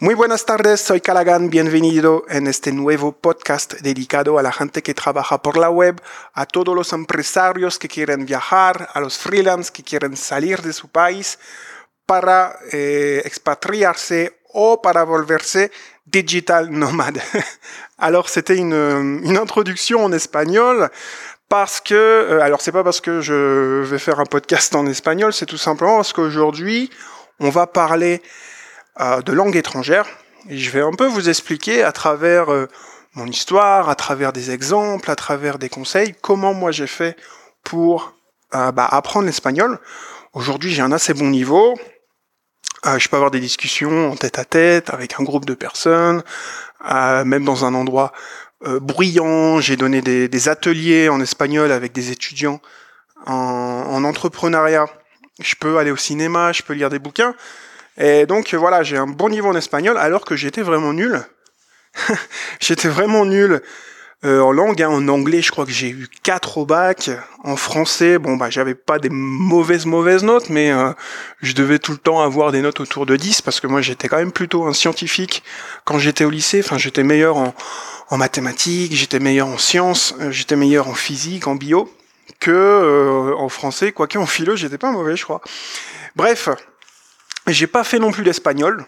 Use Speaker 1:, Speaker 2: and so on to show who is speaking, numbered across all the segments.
Speaker 1: Muy buenas tardes, soy Calagan, bienvenido en este nuevo podcast dedicado a la gente que trabaja por la web, a todos los empresarios que quieren viajar, a los freelance que quieren salir de su país para eh, expatriarse o para volverse digital nomade. Alors c'était une, une introduction en espagnol parce que, euh, alors c'est pas parce que je vais faire un podcast en espagnol, c'est tout simplement parce qu'aujourd'hui on va parler de langue étrangère. Et je vais un peu vous expliquer à travers euh, mon histoire, à travers des exemples, à travers des conseils, comment moi j'ai fait pour euh, bah, apprendre l'espagnol. Aujourd'hui j'ai un assez bon niveau. je peux avoir des discussions en tête à tête avec un groupe de personnes, même dans un endroit bruyant. J'ai donné des, ateliers en espagnol avec des étudiants en entrepreneuriat. Je peux aller au cinéma, je peux lire des bouquins. Et donc voilà, j'ai un bon niveau en espagnol alors que j'étais vraiment nul. j'étais vraiment nul euh, en langue, hein. en anglais, je crois que j'ai eu 4 au bac. En français, bon bah j'avais pas des mauvaises mauvaises notes, mais euh, je devais tout le temps avoir des notes autour de 10 parce que moi j'étais quand même plutôt un scientifique quand j'étais au lycée. Enfin, j'étais meilleur en, en mathématiques, j'étais meilleur en sciences, euh, j'étais meilleur en physique, en bio que euh, en français, quoique en philo, j'étais pas mauvais, je crois. Bref, j'ai pas fait non plus l'espagnol.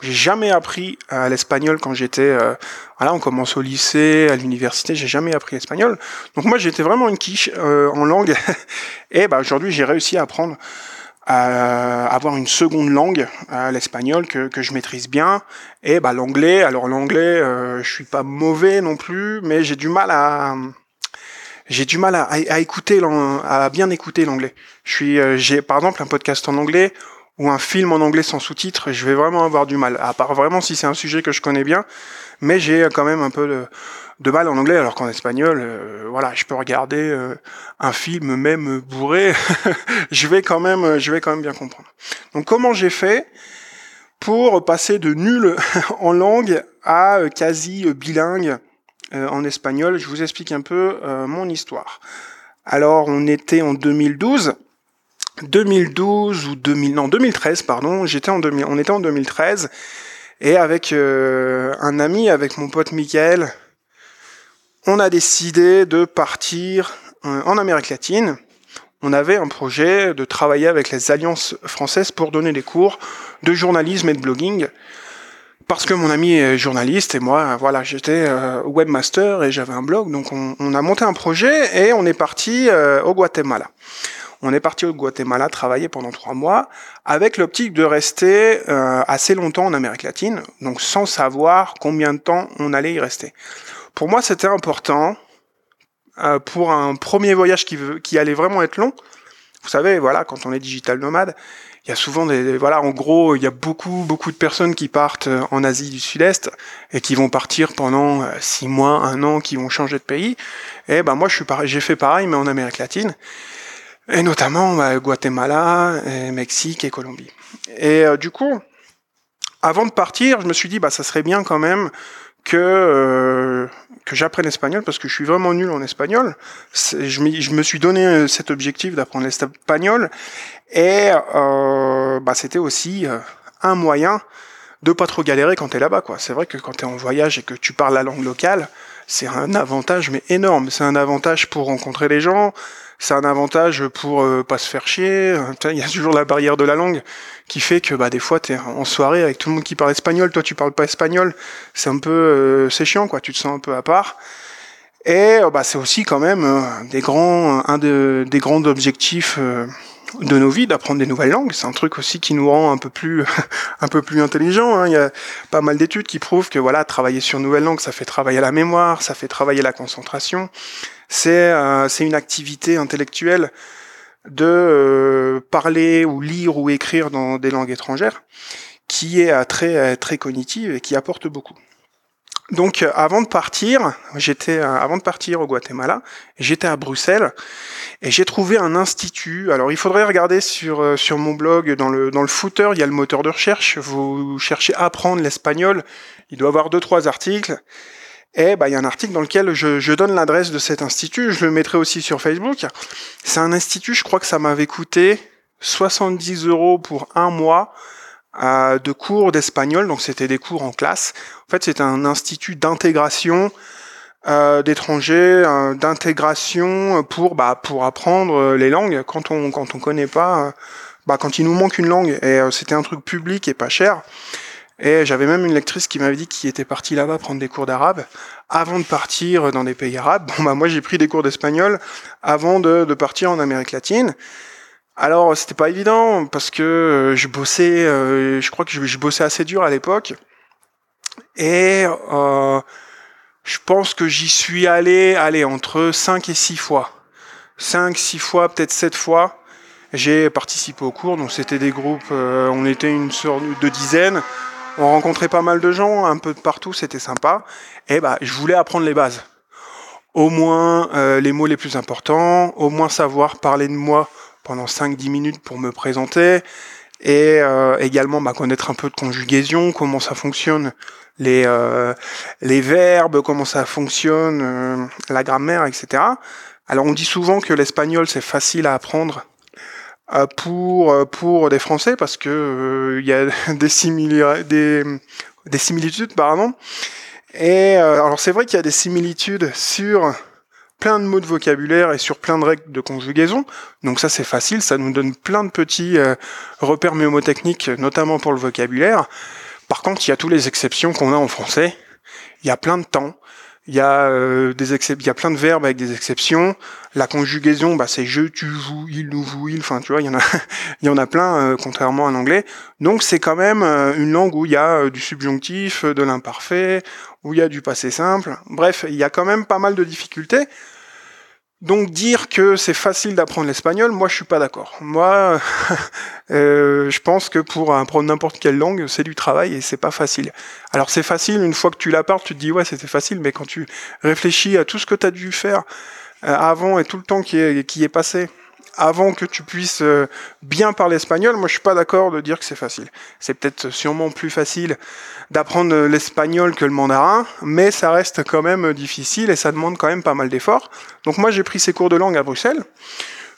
Speaker 1: J'ai jamais appris euh, l'espagnol quand j'étais, euh, voilà, on commence au lycée, à l'université, j'ai jamais appris l'espagnol. Donc moi j'étais vraiment une quiche euh, en langue. Et bah aujourd'hui j'ai réussi à apprendre à avoir une seconde langue, l'espagnol que, que je maîtrise bien. Et bah l'anglais, alors l'anglais, je suis pas mauvais non plus, mais j'ai du mal à j'ai du mal à, à, écouter, à bien écouter l'anglais. Je suis, j'ai par exemple un podcast en anglais ou un film en anglais sans sous-titres, je vais vraiment avoir du mal. À part vraiment si c'est un sujet que je connais bien, mais j'ai quand même un peu de, mal en anglais, alors qu'en espagnol, euh, voilà, je peux regarder euh, un film même bourré, je vais quand même, je vais quand même bien comprendre. Donc comment j'ai fait pour passer de nul en langue à euh, quasi bilingue en espagnol? Je vous explique un peu mon histoire. Alors on était en 2012 2012 ou 2000, non 2013 pardon, j'étais en 2000, on était en 2013 et avec euh, un ami, avec mon pote Michael, on a décidé de partir euh, en Amérique latine. On avait un projet de travailler avec les alliances françaises pour donner des cours de journalisme et de blogging. Parce que mon ami est journaliste et moi, voilà, j'étais euh, webmaster et j'avais un blog, donc on, on, a monté un projet et on est parti au Guatemala on est parti au Guatemala travailler pendant trois mois avec l'optique de rester euh, assez longtemps en Amérique latine, donc sans savoir combien de temps on allait y rester. Pour moi, c'était important euh, pour un premier voyage qui, qui allait vraiment être long. Vous savez, voilà, quand on est digital nomade, il y a souvent des, voilà, en gros, il y a beaucoup, beaucoup de personnes qui partent euh, en Asie du Sud-Est et qui vont partir pendant six mois, un an, qui vont changer de pays. Et ben moi, je suis j'ai fait pareil, mais en Amérique latine et notamment bah, Guatemala, Mexique et Colombie. Et euh, du coup, avant de partir, je me suis dit bah ça serait bien quand même que euh, que j'apprenne l'espagnol parce que je suis vraiment nul en espagnol. Je, je me suis donné euh, cet objectif d'apprendre l'espagnol et euh, bah, c'était aussi un moyen de pas trop galérer quand tu es là-bas quoi. C'est vrai que quand tu es en voyage et que tu parles la langue locale, c'est un avantage mais énorme. C'est un avantage pour rencontrer les gens, c'est un avantage pour euh, pas se faire chier. Il y a toujours la barrière de la langue qui fait que bah des fois t'es en soirée avec tout le monde qui parle espagnol, toi tu parles pas espagnol, c'est un peu euh, c'est chiant quoi, tu te sens un peu à part. Et euh, bah c'est aussi quand même des grands un de, des grands objectifs de nos vies d'apprendre des nouvelles langues. C'est un truc aussi qui nous rend un peu plus, un peu plus intelligents. Hein. Il y a pas mal d'études qui prouvent que voilà, travailler sur une nouvelle langue, ça fait travailler la mémoire, ça fait travailler la concentration. C'est euh, c'est une activité intellectuelle de euh, parler ou lire ou écrire dans des langues étrangères qui est euh, très cognitive et qui apporte beaucoup. Donc avant de partir, j'étais avant de partir au Guatemala, j'étais à Bruxelles et j'ai trouvé un institut. Alors il faudrait regarder sur mon blog dans le dans le footer, il y a le moteur de recherche. Vous cherchez apprendre l'espagnol, il doit avoir deux trois articles. Et bah il y a un article dans lequel je, je donne l'adresse de cet institut. Je le mettrai aussi sur Facebook. C'est un institut, je crois que ça m'avait coûté 70 euros pour un mois de cours d'espagnol. Donc c'était des cours en classe. En fait, c'est un institut d'intégration d'étrangers, d'intégration pour bah, pour apprendre les langues quand on quand on connaît pas, bah, quand il nous manque une langue. Et c'était un truc public et pas cher. Et j'avais même une lectrice qui m'avait dit qu'il était parti là-bas prendre des cours d'arabe avant de partir dans des pays arabes. Bon, bah, moi, j'ai pris des cours d'espagnol avant de, partir en Amérique latine. Alors, c'était pas évident parce que euh, je bossais, euh, je crois que je, bossais assez dur à l'époque. Et euh, je pense que j'y suis allé, allez, entre 5 et 6 fois. 5, 6 fois, peut-être 7 fois. J'ai participé aux cours, donc c'était des groupes, euh, on était une sorte de dizaines on rencontrait pas mal de gens, un peu de partout, c'était sympa. Et bah, je voulais apprendre les bases. Au moins euh, les mots les plus importants, au moins savoir parler de moi pendant 5-10 minutes pour me présenter, et euh, également bah, connaître un peu de conjugaison, comment ça fonctionne, les, euh, les verbes, comment ça fonctionne, la grammaire, etc. Alors on dit souvent que l'espagnol c'est facile à apprendre euh, pour euh, pour des Français parce que euh, il y a des, des, des similitudes pardon. Et alors c'est vrai qu'il y a des similitudes sur plein de mots de vocabulaire et sur plein de règles de conjugaison. Donc ça c'est facile, ça nous donne plein de petits repères mnémotechniques, notamment pour le vocabulaire. Par contre, il y a toutes les exceptions qu'on a en français. Il y a plein de temps, il y a euh, des il y a plein de verbes avec des exceptions. La conjugaison, bah, c'est je, tu, vous, il, nous, vous, il. Enfin, tu vois, il y en a, il y en a plein, euh, contrairement à l'anglais. Donc, c'est quand même euh, une langue où il y a du subjonctif, de l'imparfait, où il y a du passé simple. Bref, il y a quand même pas mal de difficultés. Donc dire que c'est facile d'apprendre l'espagnol, moi je suis pas d'accord. Moi, euh, je pense que pour apprendre n'importe quelle langue, c'est du travail et c'est pas facile. Alors c'est facile une fois que tu la tu te dis ouais c'était facile, mais quand tu réfléchis à tout ce que tu as dû faire euh, avant et tout le temps qui est passé, avant que tu puisses euh, bien parler espagnol, moi je suis pas d'accord de dire que c'est facile. C'est peut-être sûrement plus facile d'apprendre l'espagnol que le mandarin, mais ça reste quand même difficile et ça demande quand même pas mal d'efforts. Donc moi j'ai pris ces cours de langue à Bruxelles.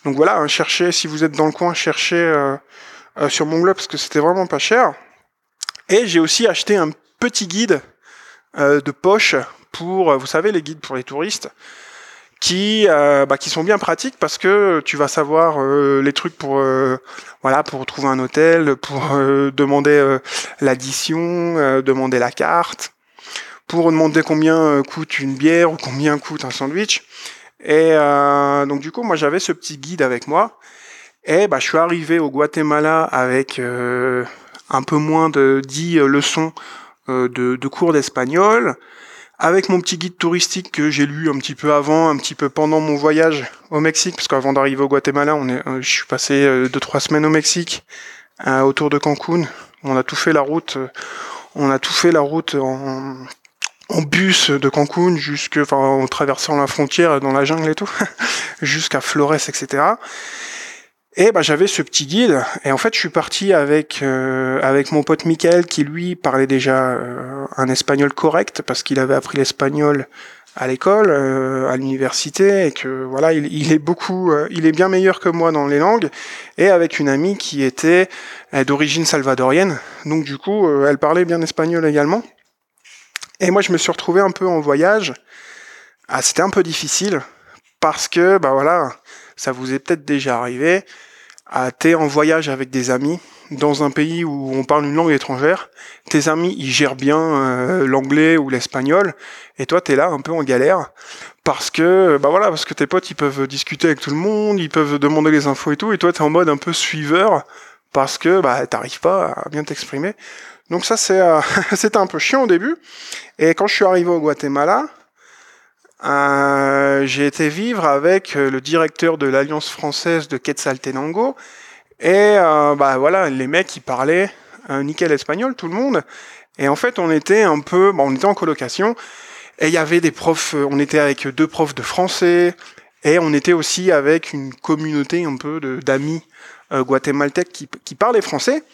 Speaker 1: Donc voilà, hein, cherchez si vous êtes dans le coin, cherchez euh, euh, sur mon blog parce que c'était vraiment pas cher. Et j'ai aussi acheté un petit guide de poche pour, vous savez, les guides pour les touristes qui euh, bah, qui sont bien pratiques parce que tu vas savoir euh, les trucs pour euh, voilà pour trouver un hôtel, pour demander l'addition, demander la carte, pour demander combien coûte une bière ou combien coûte un sandwich. Et donc du coup moi j'avais ce petit guide avec moi et bah je suis arrivé au Guatemala avec un peu moins de 10 leçons de, de cours d'espagnol avec mon petit guide touristique que j'ai lu un petit peu avant, un petit peu pendant mon voyage au Mexique, parce qu'avant d'arriver au Guatemala, on est, euh, je suis passé euh, deux trois semaines au Mexique, euh, autour de Cancun. On a tout fait la route, on a tout fait la route en, en bus de Cancun jusque, enfin, en traversant la frontière dans la jungle et tout, jusqu'à Flores, etc. Et bah, j'avais ce petit guide, et en fait je suis parti avec euh, avec mon pote Michael qui lui parlait déjà euh, un espagnol correct parce qu'il avait appris l'espagnol à l'école, euh, à l'université, et que voilà il, il est beaucoup, il est bien meilleur que moi dans les langues, et avec une amie qui était d'origine salvadorienne, donc du coup elle parlait bien espagnol également. Et moi je me suis retrouvé un peu en voyage. Ah, c'était un peu difficile parce que bah voilà, ça vous est peut-être déjà arrivé à t'es en voyage avec des amis dans un pays où on parle une langue étrangère, tes amis ils gèrent bien euh, l'anglais ou l'espagnol. Et toi t'es là un peu en galère parce que bah voilà parce que tes potes ils peuvent discuter avec tout le monde, ils peuvent demander les infos et tout. Et toi t'es en mode un peu suiveur parce que bah t'arrives pas à bien t'exprimer. Donc ça c'est euh, c'était un peu chiant au début. Et quand je suis arrivé au Guatemala, euh, j'ai été vivre avec euh, le directeur de l'Alliance française de Quetzaltenango. Et euh, bah voilà, les mecs ils parlaient nickel espagnol, tout le monde. Et en fait, on était un peu, on était en colocation. Et il y avait des profs, on était avec deux profs de français. Et on était aussi avec une communauté un peu d'amis guatémaltèques qui, qui parlaient français.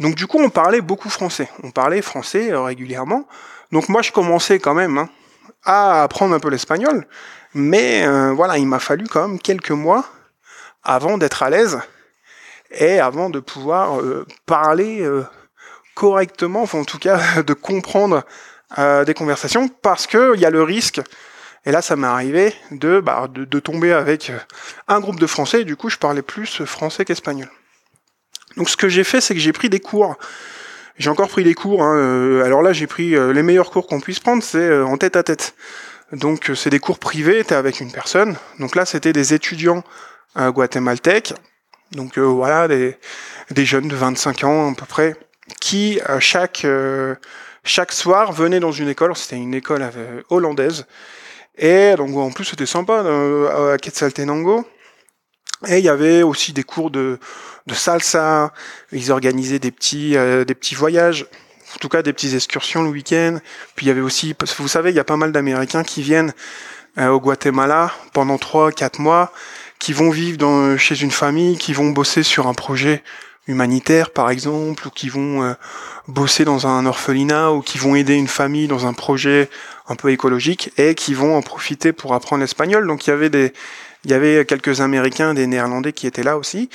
Speaker 1: Donc du coup, on parlait beaucoup français. On parlait français régulièrement. Donc moi, je commençais quand même. Hein, à apprendre un peu l'espagnol, mais euh, voilà, il m'a fallu quand même quelques mois avant d'être à l'aise et avant de pouvoir euh, parler euh, correctement, enfin en tout cas de comprendre des conversations, parce que il y a le risque. Et là, ça m'est arrivé de, bah, de tomber avec un groupe de Français. Et du coup, je parlais plus français qu'espagnol. Donc, ce que j'ai fait, c'est que j'ai pris des cours. J'ai encore pris des cours. Hein. Euh, alors là, j'ai pris euh, les meilleurs cours qu'on puisse prendre, c'est en tête à tête. Donc, c'est des cours privés. T'es avec une personne. Donc là, c'était des étudiants guatémaltèques. Donc voilà, des, des jeunes de 25 ans à peu près, qui chaque chaque soir venaient dans une école. C'était une école hollandaise et donc en plus c'était sympa euh, à Quetzaltenango. Et il y avait aussi des cours de, de salsa. Ils organisaient des petits euh, des petits voyages, en tout cas des petites excursions le week-end. Puis il y avait aussi, vous savez, il y a pas mal d'Américains qui viennent euh, au Guatemala pendant trois quatre mois, qui vont vivre chez une famille, qui vont bosser sur un projet humanitaire par exemple, ou qui vont euh, bosser dans un orphelinat, ou qui vont aider une famille dans un projet un peu écologique, et qui vont en profiter pour apprendre l'espagnol. Donc il y avait des, il y avait quelques Américains, des Néerlandais qui étaient là aussi.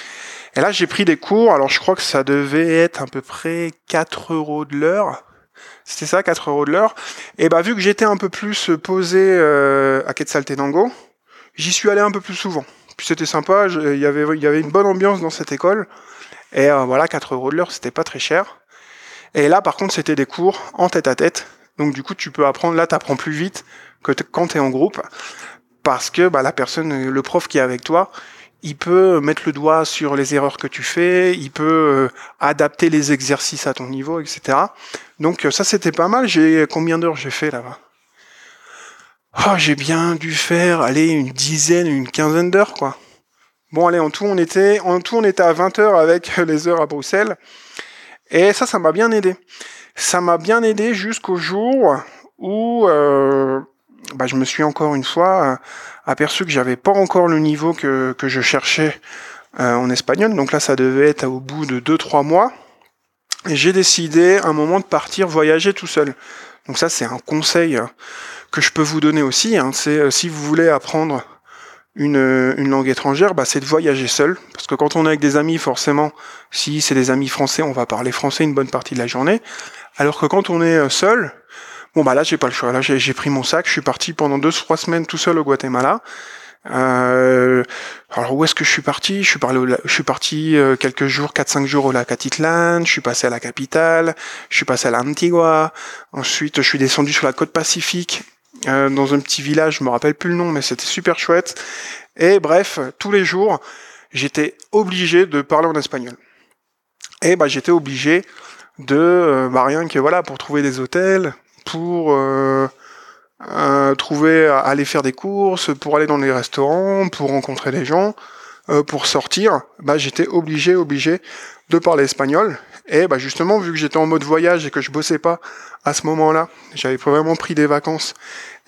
Speaker 1: Et là j'ai pris des cours, alors je crois que ça devait être à peu près 4 euros de l'heure. C'était ça, 4 euros de l'heure. Et bah vu que j'étais un peu plus posé euh, à Quetzaltenango, j'y suis allé un peu plus souvent. Puis c'était sympa, il y avait, y avait une bonne ambiance dans cette école. Et euh, voilà, 4 euros de l'heure, c'était pas très cher. Et là, par contre, c'était des cours en tête à tête. Donc du coup, tu peux apprendre, là, tu apprends plus vite que quand tu es en groupe. Parce que bah, la personne, le prof qui est avec toi, il peut mettre le doigt sur les erreurs que tu fais, il peut euh, adapter les exercices à ton niveau, etc. Donc euh, ça, c'était pas mal. J'ai Combien d'heures j'ai fait là-bas? Oh, J'ai bien dû faire, aller une dizaine, une quinzaine d'heures, quoi. Bon, allez, en tout, on était, en tout, on était à 20 heures avec les heures à Bruxelles. Et ça, ça m'a bien aidé. Ça m'a bien aidé jusqu'au jour où euh, bah, je me suis encore une fois euh, aperçu que j'avais pas encore le niveau que, que je cherchais euh, en espagnol. Donc là, ça devait être au bout de 2-3 mois. Et j'ai décidé un moment de partir voyager tout seul. Donc ça, c'est un conseil que je peux vous donner aussi. Hein. C'est si vous voulez apprendre une, une langue étrangère, bah, c'est de voyager seul. Parce que quand on est avec des amis, forcément, si c'est des amis français, on va parler français une bonne partie de la journée. Alors que quand on est euh, seul, bon bah là j'ai pas le choix. Là j'ai pris mon sac, je suis parti pendant deux trois semaines tout seul au Guatemala. Euh, alors où est-ce que je suis parti? Je suis parlé, je suis parti euh, quelques jours, 4-5 jours au lac Atitlan. Je suis passé à la capitale. Je suis passé à l'Antigua. Ensuite, je suis descendu sur la côte pacifique euh, dans un petit village, je me rappelle plus le nom, mais c'était super chouette. Et bref, tous les jours, j'étais obligé de parler en espagnol. Et bah j'étais obligé de euh, bah, rien que voilà pour trouver des hôtels, pour euh, euh trouver aller faire des courses, pour aller dans les restaurants, pour rencontrer des gens, pour sortir, bah j'étais obligé obligé de parler espagnol. Et bah justement vu que j'étais en mode voyage et que je bossais pas à ce moment-là, j'avais vraiment pris des vacances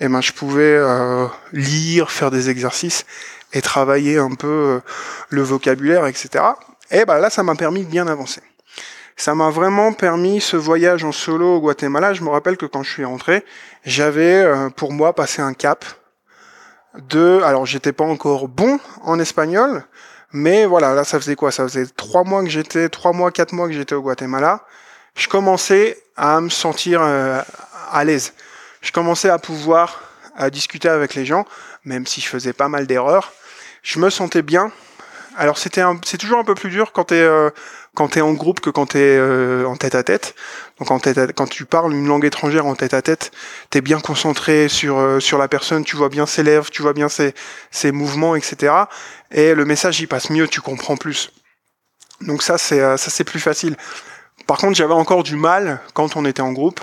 Speaker 1: et ben je pouvais euh, lire, faire des exercices et travailler un peu euh, le vocabulaire, etc. Et ben là, ça m'a permis de bien avancer. Ça m'a vraiment permis ce voyage en solo au Guatemala. Je me rappelle que quand je suis rentré, j'avais euh, pour moi passé un cap de. Alors, j'étais pas encore bon en espagnol, mais voilà, là, ça faisait quoi? Ça faisait trois mois que j'étais, trois mois, quatre mois que j'étais au Guatemala. Je commençais à me sentir à l'aise je commençais à pouvoir à discuter avec les gens, même si je faisais pas mal d'erreurs. Je me sentais bien. Alors c'était c'est toujours un peu plus dur quand t'es euh, quand t'es en groupe que quand t'es euh, en tête à tête. Donc en tête quand tu parles une langue étrangère en tête à tête, t'es bien concentré sur euh, sur la personne, tu vois bien ses lèvres, tu vois bien ses ses mouvements, etc. Et le message il passe mieux, tu comprends plus. Donc ça c'est euh, ça c'est plus facile. Par contre j'avais encore du mal quand on était en groupe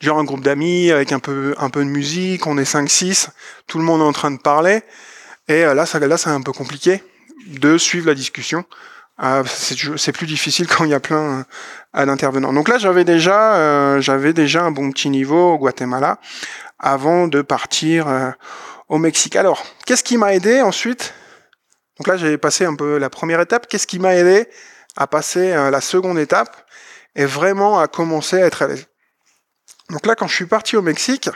Speaker 1: genre un groupe d'amis avec un peu, un peu de musique, on est 5-6, tout le monde est en train de parler. Et euh, là, ça, là, c'est un peu compliqué de suivre la discussion. Euh, c'est plus difficile quand il y a plein euh, d'intervenants. Donc là, j'avais déjà, j'avais déjà un bon petit niveau au Guatemala avant de partir au Mexique. Alors, qu'est-ce qui m'a aidé ensuite? Donc là, j'avais passé un peu la première étape. Qu'est-ce qui m'a aidé à passer la seconde étape et vraiment à commencer à être à l'aise? Donc là, quand je suis parti au Mexique,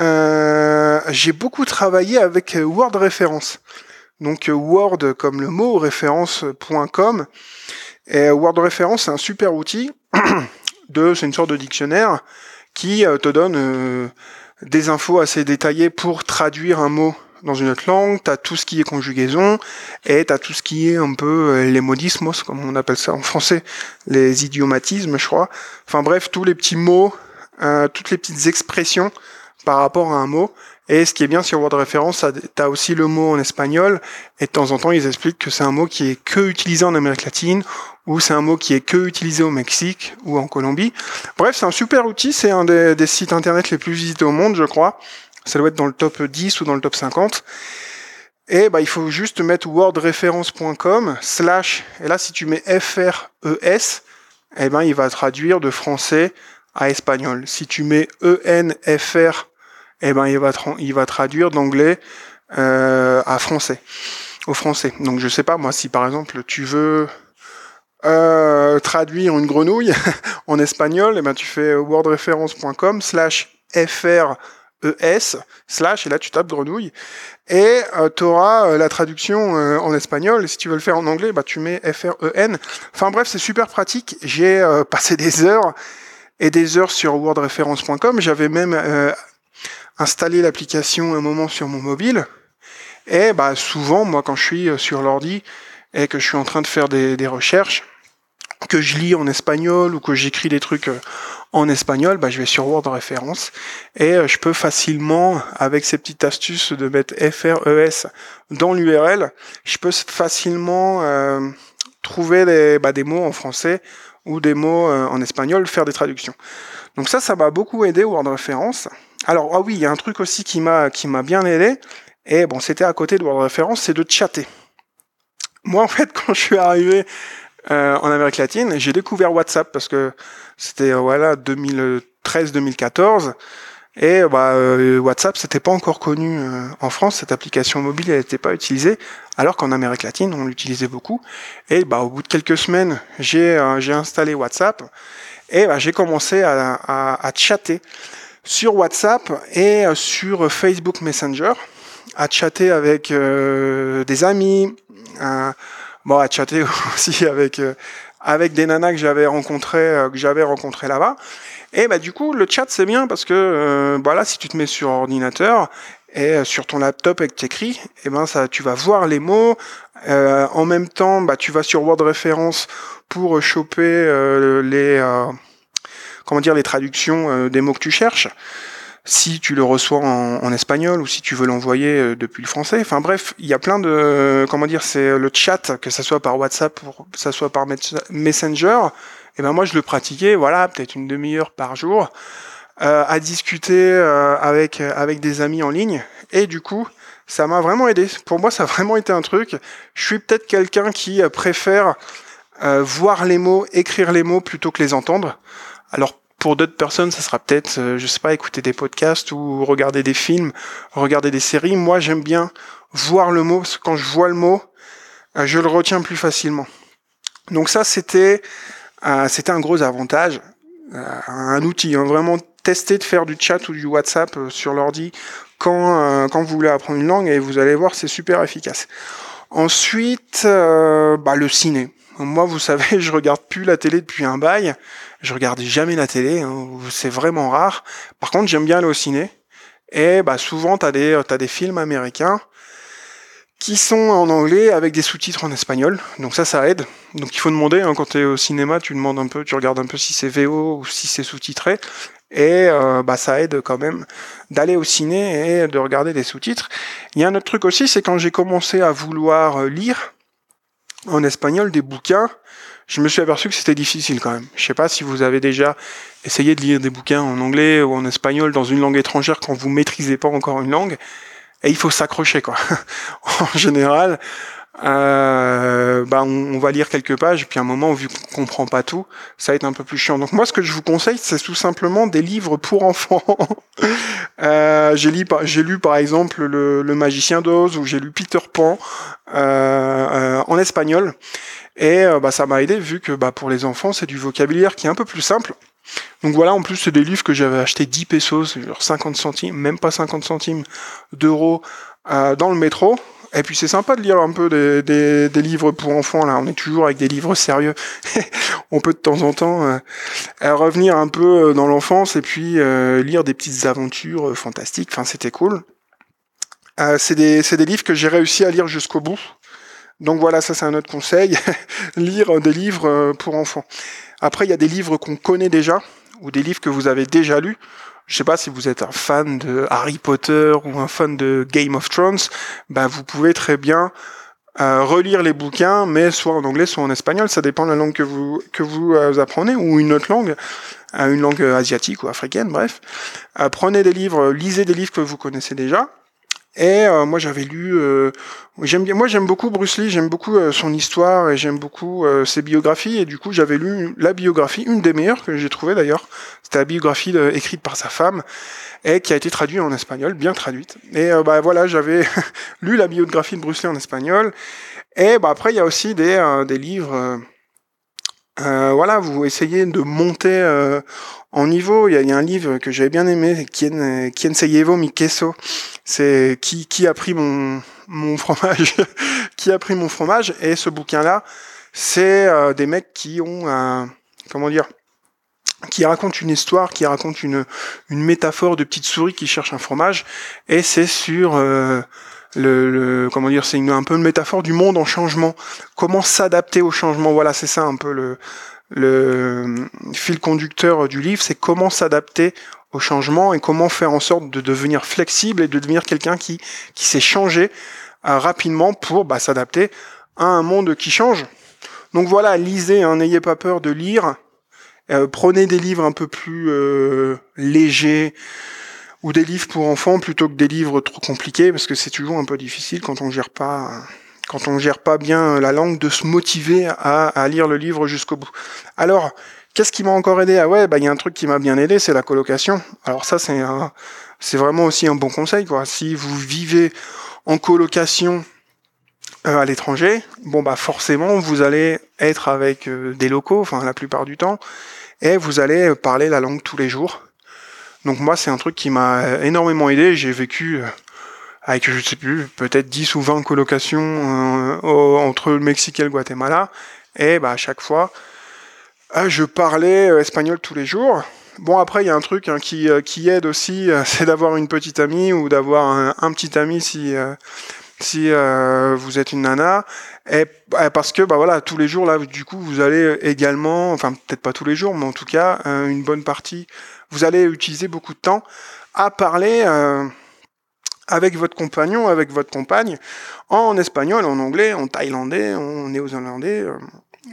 Speaker 1: euh, j'ai beaucoup travaillé avec Word Référence. Donc Word comme le mot référence.com. Et Word Référence, c'est un super outil de, c'est une sorte de dictionnaire qui te donne des infos assez détaillées pour traduire un mot dans une autre langue, tu as tout ce qui est conjugaison, et tu as tout ce qui est un peu les modismos, comme on appelle ça en français, les idiomatismes, je crois. Enfin bref, tous les petits mots, toutes les petites expressions par rapport à un mot. Et ce qui est bien sur Word Référence, tu as aussi le mot en espagnol, et de temps en temps, ils expliquent que c'est un mot qui est que utilisé en Amérique latine, ou c'est un mot qui est que utilisé au Mexique ou en Colombie. Bref, c'est un super outil, c'est un des, des, sites internet les plus visités au monde, je crois. Ça doit être dans le top 10 ou dans le top 50. Et bah, il faut juste mettre wordreference.com slash, et là, si tu mets FRES, eh ben, il va traduire de français à espagnol. Si tu mets ENFR, eh ben, il va, il va traduire d'anglais euh, à français, au français. Donc je sais pas moi si par exemple tu veux euh, traduire une grenouille en espagnol, eh ben tu fais wordreference.com slash fr ES, slash, et là tu tapes grenouille, et euh, tu auras euh, la traduction euh, en espagnol, et si tu veux le faire en anglais, bah, tu mets F-R-E-N. Enfin bref, c'est super pratique, j'ai passé des heures et des heures sur wordreference.com, j'avais même installé l'application un moment sur mon mobile, et bah, souvent, moi quand je suis sur l'ordi et que je suis en train de faire des, des recherches, que je lis en espagnol ou que j'écris des trucs en espagnol, bah, je vais sur Word référence et euh, je peux facilement, avec ces petites astuces de mettre FRES dans l'URL, je peux facilement euh, trouver des, bah, des mots en français ou des mots euh, en espagnol, faire des traductions. Donc ça, ça m'a beaucoup aidé Word référence. Alors ah oui, il y a un truc aussi qui m'a qui m'a bien aidé et bon, c'était à côté de Word référence, c'est de chatter. Moi, en fait, quand je suis arrivé euh, en Amérique latine. J'ai découvert WhatsApp parce que c'était euh, voilà 2013-2014 et bah, euh, WhatsApp c'était pas encore connu en France. Cette application mobile elle n'était pas utilisée alors qu'en Amérique latine on l'utilisait beaucoup. Et bah au bout de quelques semaines j'ai j'ai installé WhatsApp et bah, j'ai commencé à, à, à, chatter sur WhatsApp et sur Facebook Messenger, à chatter avec des amis bon, à chatter aussi avec euh, avec des nanas que j'avais rencontrées euh, que j'avais là-bas. Et bah du coup, le chat c'est bien parce que euh, voilà, si tu te mets sur ordinateur et sur ton laptop et que tu écris, et ben ça, tu vas voir les mots. en même temps, bah tu vas sur Word référence pour choper les comment dire les traductions des mots que tu cherches si tu le reçois en, espagnol ou si tu veux l'envoyer euh, depuis le français. Enfin bref, il y a plein de comment dire, c'est le chat que ça soit par WhatsApp ou que ça soit par Messenger. Et ben moi je le pratiquais, voilà, peut-être une demi-heure par jour, euh, à discuter euh, avec des amis en ligne. Et du coup, ça m'a vraiment aidé. Pour moi, ça a vraiment été un truc. Je suis peut-être quelqu'un qui préfère voir les mots, écrire les mots plutôt que les entendre. Alors pour d'autres personnes, ça sera peut-être, euh, je sais pas, écouter des podcasts ou regarder des films, regarder des séries. Moi, j'aime bien voir le mot, parce que quand je vois le mot, euh, je le retiens plus facilement. Donc ça, c'était, euh, un gros avantage, un outil, hein, vraiment tester de faire du chat ou du WhatsApp sur l'ordi quand, quand vous voulez apprendre une langue et vous allez voir, c'est super efficace. Ensuite, bah, le ciné. Moi, vous savez, je regarde plus la télé depuis un bail. Je regarde jamais la télé, hein, c'est vraiment rare. Par contre, j'aime bien aller au ciné. Et bah, souvent, tu as, as, des films américains qui sont en anglais avec des sous-titres en espagnol. Donc ça, ça aide. Donc il faut demander, hein, quand tu es au cinéma, tu demandes un peu, tu regardes un peu si c'est VO ou si c'est sous-titré. Et euh, bah, ça aide quand même d'aller au ciné et de regarder des sous-titres. Il y a un autre truc aussi, c'est quand j'ai commencé à vouloir lire en espagnol des bouquins, je me suis aperçu que c'était difficile quand même. Je sais pas si vous avez déjà essayé de lire des bouquins en anglais ou en espagnol dans une langue étrangère quand vous maîtrisez pas encore une langue. Et il faut s'accrocher quoi. en général, euh, bah on, va lire quelques pages, puis à un moment, vu qu'on comprend pas tout, ça va être un peu plus chiant. Donc moi, ce que je vous conseille, c'est tout simplement des livres pour enfants. euh, j'ai lu, par exemple le, le Magicien d'Oz ou j'ai lu Peter Pan euh, euh en espagnol. Et euh, bah, ça m'a aidé vu que bah, pour les enfants, c'est du vocabulaire qui est un peu plus simple. Donc voilà, en plus, c'est des livres que j'avais acheté 10 pesos, genre 50 centimes, même pas 50 centimes d'euros euh, dans le métro. Et puis c'est sympa de lire un peu des, des, livres pour enfants. Là, on est toujours avec des livres sérieux. on peut de temps en temps euh, revenir un peu dans l'enfance et puis euh, lire des petites aventures fantastiques. Enfin, c'était cool. Euh, c'est des, des livres que j'ai réussi à lire jusqu'au bout. Donc voilà, ça c'est un autre conseil. lire des livres pour enfants. Après, il y a des livres qu'on connaît déjà ou des livres que vous avez déjà lus. Je sais pas si vous êtes un fan de Harry Potter ou un fan de Game of Thrones, ben vous pouvez très bien euh, relire les bouquins, mais soit en anglais, soit en espagnol, ça dépend de la langue que vous que vous euh, apprenez ou une autre langue, euh, une langue asiatique ou africaine, bref. prenez des livres, lisez des livres que vous connaissez déjà, et euh, moi j'avais lu, euh, j'aime bien, moi j'aime beaucoup Bruce Lee, j'aime beaucoup euh, son histoire et j'aime beaucoup ses biographies. Et du coup j'avais lu la biographie, une des meilleures que j'ai trouvée d'ailleurs. C'était la biographie écrite par sa femme et qui a été traduite en espagnol, bien traduite. Et bah voilà, j'avais lu la biographie de Bruce Lee en espagnol. Et bah après il y a aussi des, des livres. Voilà, vous essayez de monter en niveau. Il y, a, un livre que j'avais bien aimé, c'est qui, qui a pris mon, mon fromage, qui a pris mon fromage. Et ce bouquin-là, c'est euh, des mecs qui ont comment dire, qui racontent une histoire, qui racontent une, une métaphore de petite souris qui cherche un fromage. Et c'est sur euh, le, comment dire, c'est un peu une métaphore du monde en changement. Comment s'adapter au changement? Voilà, c'est ça un peu le, le fil conducteur du livre, c'est comment s'adapter au changement et comment faire en sorte de devenir flexible et de devenir quelqu'un qui, qui sait changer euh, rapidement pour bah, s'adapter à un monde qui change. Donc voilà, lisez, hein, n'ayez pas peur de lire. Euh, prenez des livres un peu plus euh, légers ou des livres pour enfants plutôt que des livres trop compliqués parce que c'est toujours un peu difficile quand on gère pas quand on gère pas bien la langue de se motiver à, à lire le livre jusqu'au bout. Alors Qu'est-ce qui m'a encore aidé? Ah ouais, bah il y a un truc qui m'a bien aidé, c'est la colocation. Alors ça c'est c'est vraiment aussi un bon conseil quoi. Si vous vivez en colocation euh, à l'étranger, bon bah forcément vous allez être avec euh, des locaux, enfin la plupart du temps, et vous allez parler la langue tous les jours. Donc moi c'est un truc qui m'a énormément aidé. J'ai vécu euh, avec je sais plus peut-être 10 ou 20 colocations entre le Mexique et le Guatemala, et bah à chaque fois je parlais euh, espagnol tous les jours. Bon, après, il y a un truc hein, qui, euh, qui aide aussi, euh, c'est d'avoir une petite amie ou d'avoir un, petit ami si, si vous êtes une nana. Et, parce que, bah voilà, tous les jours, là, du coup, vous allez également, enfin, peut-être pas tous les jours, mais en tout cas, une bonne partie, vous allez utiliser beaucoup de temps à parler avec votre compagnon, avec votre compagne, en espagnol, en anglais, en thaïlandais, en néo-zélandais,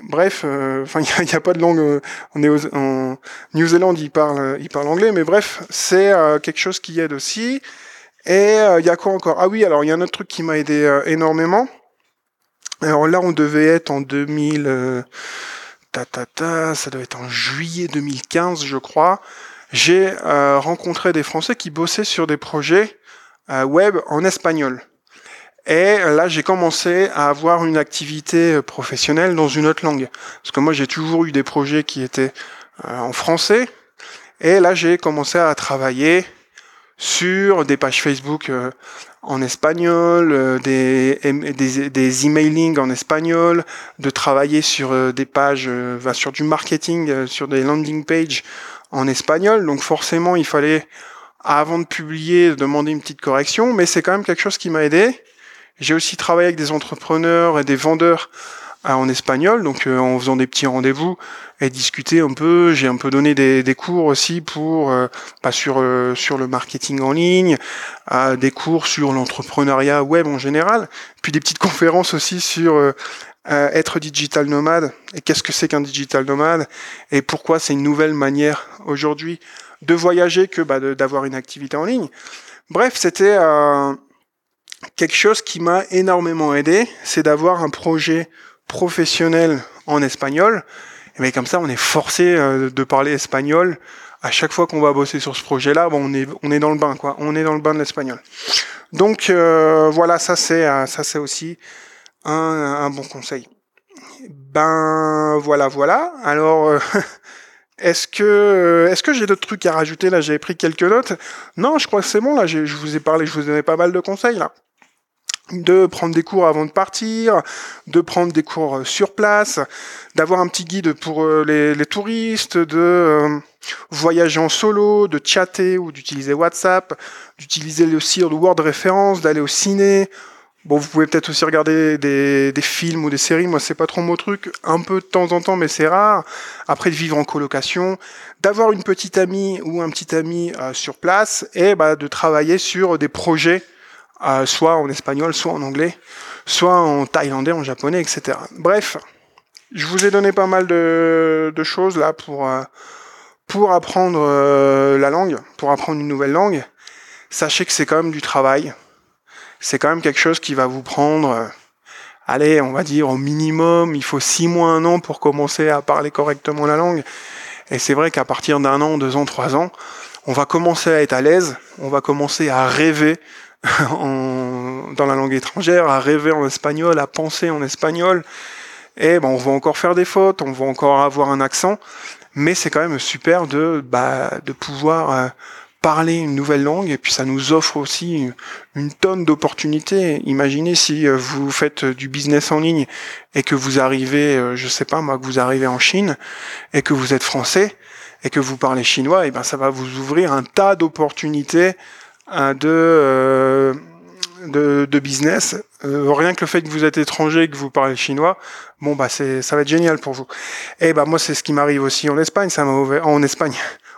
Speaker 1: Bref, euh, enfin, il n'y a, pas de langue. Euh, on est en New Zealand, ils parlent, ils parlent anglais, mais bref, c'est euh, quelque chose qui aide aussi. Et il y a quoi encore? Ah oui, alors il y a un autre truc qui m'a aidé énormément. Alors là, on devait être en 2000, ta, ta, ta, ça doit être en juillet 2015, je crois. J'ai rencontré des Français qui bossaient sur des projets web en espagnol. Et là, j'ai commencé à avoir une activité professionnelle dans une autre langue. Parce que moi, j'ai toujours eu des projets qui étaient euh, en français. Et là, j'ai commencé à travailler sur des pages Facebook euh, en espagnol, euh, des, des, des, emailing en espagnol, de travailler sur des pages, sur du marketing, sur des landing pages en espagnol. Donc forcément, il fallait, avant de publier, demander une petite correction. Mais c'est quand même quelque chose qui m'a aidé. J'ai aussi travaillé avec des entrepreneurs et des vendeurs euh, en espagnol, donc euh, en faisant des petits rendez-vous et discuter un peu. J'ai un peu donné des, cours aussi pour euh, sur sur le marketing en ligne, des cours sur l'entrepreneuriat web en général, puis des petites conférences aussi sur être digital nomade et qu'est-ce que c'est qu'un digital nomade? Et pourquoi c'est une nouvelle manière aujourd'hui de voyager que bah, d'avoir une activité en ligne? Bref, c'était quelque chose qui m'a énormément aidé, c'est d'avoir un projet professionnel en espagnol. Et bien comme ça, on est forcé euh, de parler espagnol à chaque fois qu'on va bosser sur ce projet-là. Bon, on est on est dans le bain, quoi. On est dans le bain de l'espagnol. Donc euh, voilà, ça c'est euh, ça c'est aussi un, un, bon conseil. Ben voilà, voilà. Alors Est-ce que, est-ce que j'ai d'autres trucs à rajouter? Là J'avais pris quelques notes. Non, je crois que c'est bon là. Je vous ai parlé, je vous ai donné pas mal de conseils de prendre des cours avant de partir, de prendre des cours euh, sur place, d'avoir un petit guide pour euh, les, touristes, de euh, voyager en solo, de chatter ou d'utiliser WhatsApp, d'utiliser aussi le Word référence, d'aller au ciné. Bon, vous pouvez peut-être aussi regarder des, films ou des séries. Moi, c'est pas trop mon truc. Un peu de temps en temps, mais c'est rare. Après, de vivre en colocation, d'avoir une petite amie ou un petit ami sur place et bah, de travailler sur des projets soit en espagnol, soit en anglais, soit en thaïlandais, en japonais, etc. Bref, je vous ai donné pas mal de, choses là pour, euh, pour apprendre euh, la langue, pour apprendre une nouvelle langue. Sachez que c'est quand même du travail. C'est quand même quelque chose qui va vous prendre, euh, allez, on va dire au minimum, il faut six mois, un an pour commencer à parler correctement la langue. Et c'est vrai qu'à partir d'un an, deux ans, trois ans, on va commencer à être à l'aise, on va commencer à rêver dans la langue étrangère, à rêver en espagnol, à penser en espagnol. Et ben, on va encore faire des fautes, on va encore avoir un accent, mais c'est quand même super de, bah, pouvoir euh, parler une nouvelle langue et puis ça nous offre aussi une tonne d'opportunités. Imaginez si euh, vous faites du business en ligne et que vous arrivez, euh, je sais pas moi, que vous arrivez en Chine et que vous êtes français et que vous parlez chinois, et ben ça va vous ouvrir un tas d'opportunités euh, de, de, business. Euh, rien que le fait que vous êtes étranger et que vous parlez chinois, bon bah c'est ça va être génial pour vous. Et bah moi c'est ce qui m'arrive aussi en Espagne, ça m'a ouvert en Espagne.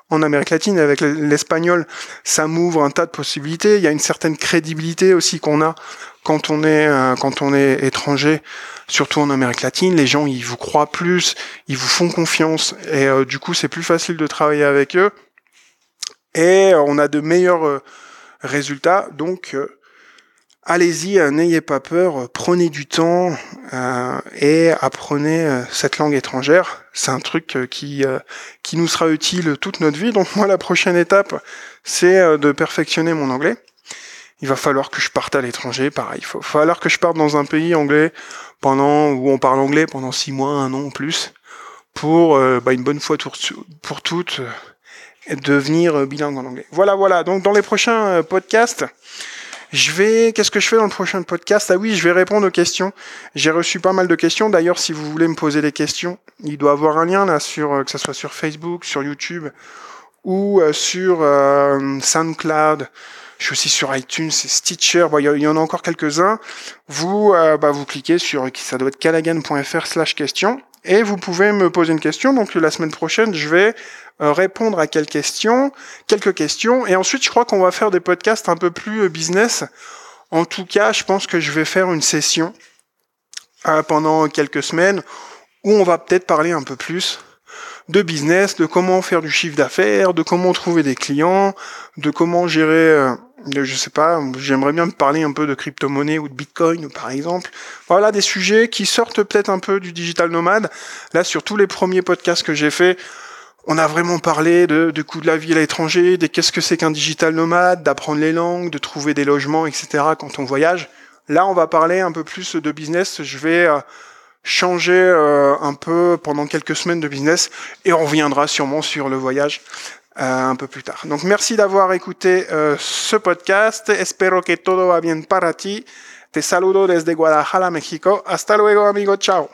Speaker 1: En Amérique latine, avec l'espagnol, ça m'ouvre un tas de possibilités. Il y a une certaine crédibilité aussi qu'on a quand on est euh, quand on est étranger, surtout en Amérique latine. Les gens ils vous croient plus, ils vous font confiance et du coup c'est plus facile de travailler avec eux. Et on a de meilleurs Résultat, donc, euh, allez-y, euh, n'ayez pas peur, euh, prenez du temps et apprenez cette langue étrangère. C'est un truc qui, qui nous sera utile toute notre vie. Donc moi, la prochaine étape, c'est de perfectionner mon anglais. Il va falloir que je parte à l'étranger, pareil. Il va falloir que je parte dans un pays anglais pendant où on parle anglais pendant six mois, un an ou plus, pour bah, une bonne fois pour toutes devenir euh, bilingue en anglais. Voilà, voilà. Donc dans les prochains euh, podcasts, je vais, qu'est-ce que je fais dans le prochain podcast? Ah oui, je vais répondre aux questions. J'ai reçu pas mal de questions. D'ailleurs, si vous voulez me poser des questions, il doit avoir un lien là sur, euh, que ce soit sur Facebook, sur YouTube ou sur SoundCloud. Je suis aussi sur iTunes, Stitcher. Bon, il y, en a encore quelques-uns. Vous, bah, vous cliquez sur, ça doit être callaghan.fr/slash question et vous pouvez me poser une question. Donc la semaine prochaine, je vais euh, répondre à quelques questions, quelques questions, et ensuite je crois qu'on va faire des podcasts un peu plus euh, business. En tout cas, je pense que je vais faire une session euh, pendant quelques semaines où on va peut-être parler un peu plus de business, de comment faire du chiffre d'affaires, de comment trouver des clients, de comment gérer je sais pas, j'aimerais bien me parler un peu de crypto-monnaie ou de bitcoin, par exemple. Voilà des sujets qui sortent peut-être un peu du digital nomade. Là, sur tous les premiers podcasts que j'ai fait, on a vraiment parlé de, du coût de la vie à l'étranger, de qu'est-ce que c'est qu'un digital nomade, d'apprendre les langues, de trouver des logements, etc. quand on voyage. Là, on va parler un peu plus de business. Je vais euh, changer euh, un peu pendant quelques semaines de business et on reviendra sûrement sur le voyage. Euh, un peu plus tard. Donc merci d'avoir écouté euh, ce podcast. Espero que todo va bien para ti. Te saludo desde Guadalajara, México. Hasta luego, amigo. Ciao.